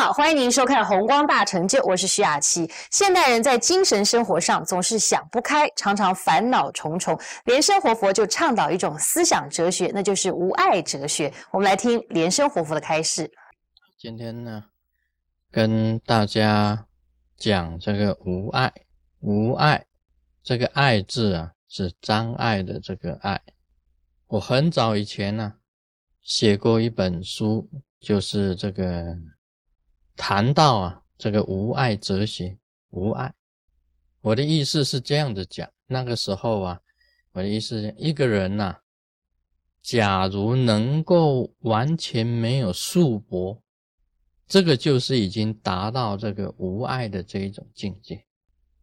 好，欢迎您收看《红光大成就》，我是徐雅琪。现代人在精神生活上总是想不开，常常烦恼重重。莲生活佛就倡导一种思想哲学，那就是无爱哲学。我们来听莲生活佛的开示。今天呢，跟大家讲这个无爱。无爱，这个爱字啊，是障碍的这个爱。我很早以前呢，写过一本书，就是这个。谈到啊，这个无爱哲学，无爱，我的意思是这样子讲。那个时候啊，我的意思是，一个人呐，假如能够完全没有束缚，这个就是已经达到这个无爱的这一种境界。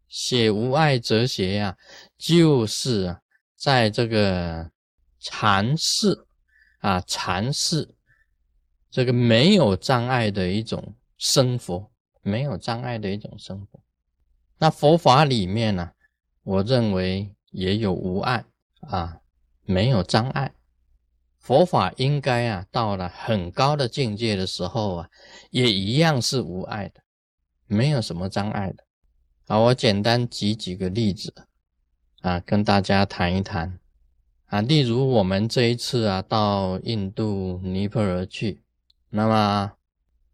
写无爱哲学呀，就是啊，在这个禅释啊，禅释这个没有障碍的一种。生活没有障碍的一种生活，那佛法里面呢，我认为也有无碍啊，没有障碍。佛法应该啊，到了很高的境界的时候啊，也一样是无碍的，没有什么障碍的。好，我简单举几个例子啊，跟大家谈一谈啊。例如我们这一次啊，到印度尼泊尔去，那么。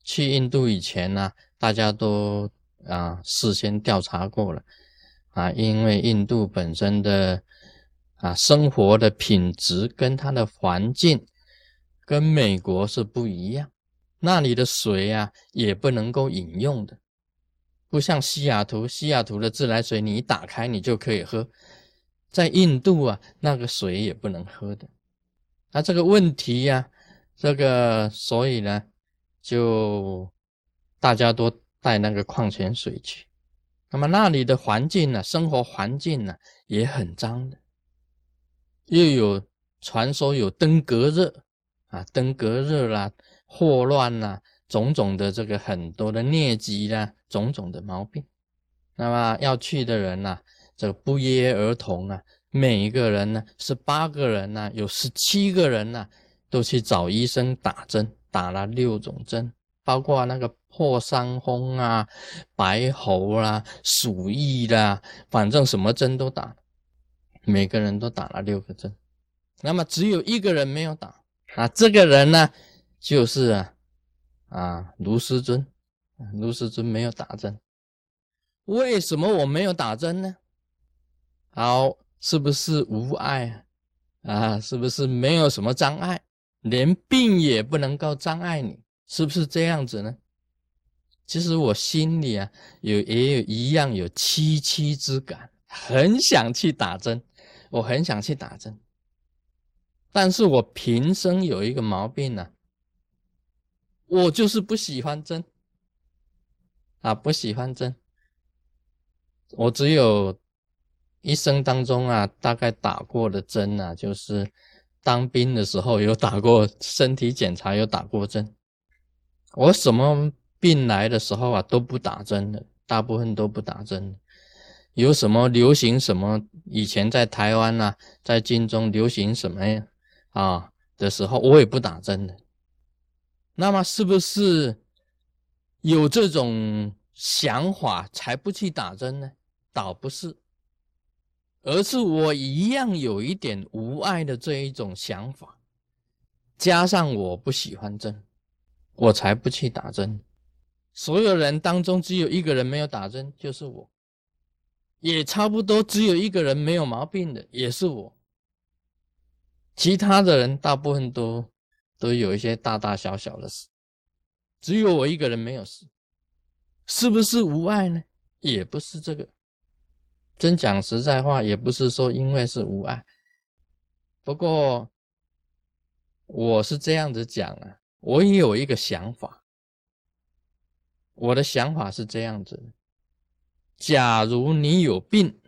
去印度以前呢，大家都啊事先调查过了啊，因为印度本身的啊生活的品质跟它的环境跟美国是不一样，那里的水啊也不能够饮用的，不像西雅图，西雅图的自来水你一打开你就可以喝，在印度啊那个水也不能喝的，那这个问题呀，这个所以呢。就大家都带那个矿泉水去，那么那里的环境呢，生活环境呢也很脏的，又有传说有登革热啊，登革热啦、霍乱啦，种种的这个很多的疟疾啦，种种的毛病。那么要去的人呢，这个不约而同啊，每一个人呢，十八个人呢，有十七个人呢，都去找医生打针。打了六种针，包括那个破伤风啊、白喉啦、鼠疫啦，反正什么针都打，每个人都打了六个针。那么只有一个人没有打啊，这个人呢，就是啊啊卢师尊，卢师尊没有打针。为什么我没有打针呢？好，是不是无碍啊？是不是没有什么障碍？连病也不能够障碍你，是不是这样子呢？其实我心里啊，有也有一样有凄凄之感，很想去打针，我很想去打针，但是我平生有一个毛病呢，我就是不喜欢针，啊，不喜欢针，我只有一生当中啊，大概打过的针啊，就是。当兵的时候有打过身体检查，有打过针。我什么病来的时候啊都不打针的，大部分都不打针。有什么流行什么，以前在台湾呐，在军中流行什么呀啊的时候，我也不打针的。那么是不是有这种想法才不去打针呢？倒不是。而是我一样有一点无爱的这一种想法，加上我不喜欢针，我才不去打针。所有人当中只有一个人没有打针，就是我。也差不多只有一个人没有毛病的，也是我。其他的人大部分都都有一些大大小小的事，只有我一个人没有事，是不是无爱呢？也不是这个。真讲实在话，也不是说因为是无爱，不过我是这样子讲啊，我也有一个想法，我的想法是这样子：假如你有病，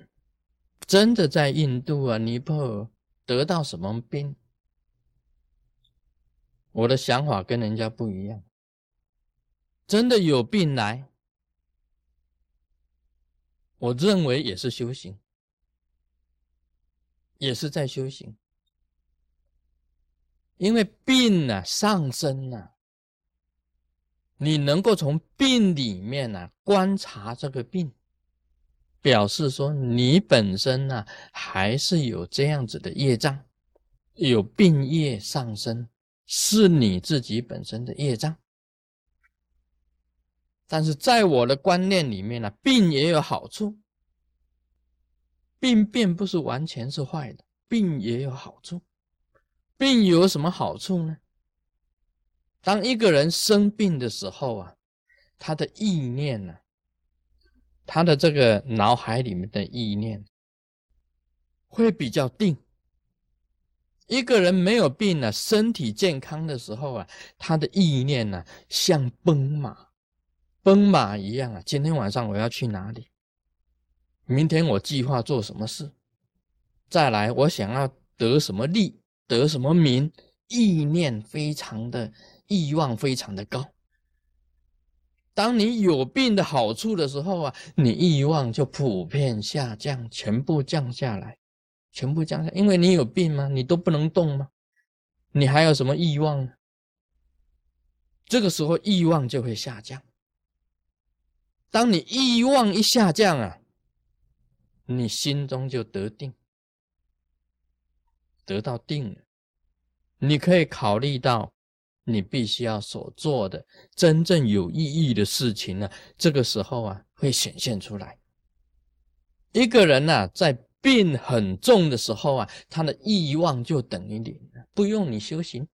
真的在印度啊、尼泊尔得到什么病，我的想法跟人家不一样，真的有病来。我认为也是修行，也是在修行，因为病啊上升啊，你能够从病里面呢观察这个病，表示说你本身呢还是有这样子的业障，有病业上升，是你自己本身的业障。但是在我的观念里面呢，病也有好处，病并不是完全是坏的，病也有好处。病有什么好处呢？当一个人生病的时候啊，他的意念呢，他的这个脑海里面的意念会比较定。一个人没有病呢，身体健康的时候啊，他的意念呢像奔马，奔马一样啊。今天晚上我要去哪里？明天我计划做什么事？再来，我想要得什么利，得什么名？意念非常的。欲望非常的高。当你有病的好处的时候啊，你欲望就普遍下降，全部降下来，全部降下。因为你有病吗？你都不能动吗？你还有什么欲望呢？这个时候欲望就会下降。当你欲望一下降啊，你心中就得定，得到定了，你可以考虑到。你必须要所做的真正有意义的事情呢，这个时候啊会显现出来。一个人呢在病很重的时候啊，他的欲望就等于零了，不用你修行，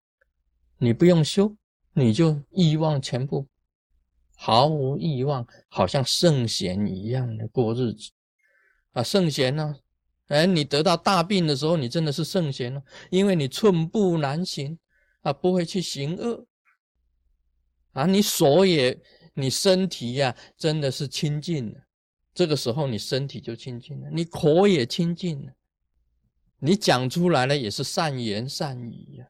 你不用修，你就欲望全部毫无欲望，好像圣贤一样的过日子啊。圣贤呢，哎，你得到大病的时候，你真的是圣贤了，因为你寸步难行。啊，不会去行恶啊！你手也，你身体呀，真的是清净了。这个时候，你身体就清净了，你口也清净了，你讲出来了也是善言善语呀。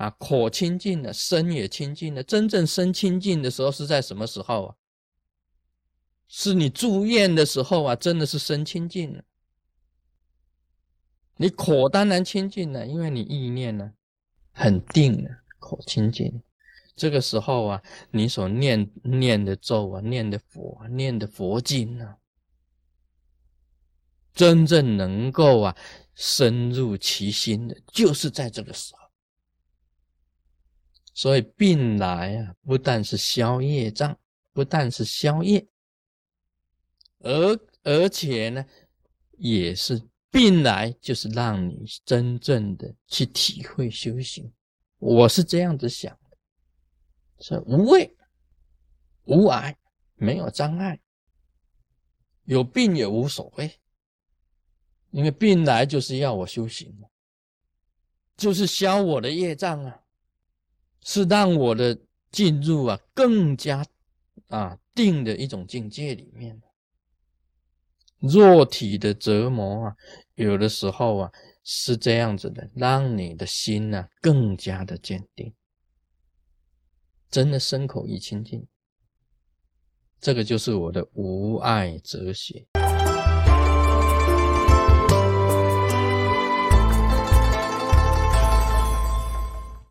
啊，口清净了，身也清净了。真正身清净的时候是在什么时候啊？是你住院的时候啊，真的是身清净了。你口当然清净了，因为你意念呢。很定的口清净，这个时候啊，你所念念的咒啊，念的佛，念的佛经啊，真正能够啊深入其心的，就是在这个时候。所以病来啊，不但是消业障，不但是消业，而而且呢，也是。病来就是让你真正的去体会修行，我是这样子想的，是无畏、无碍，没有障碍，有病也无所谓，因为病来就是要我修行就是消我的业障啊，是让我的进入啊更加啊定的一种境界里面。肉体的折磨啊，有的时候啊是这样子的，让你的心呢更加的坚定，真的身口意清净，这个就是我的无爱哲学。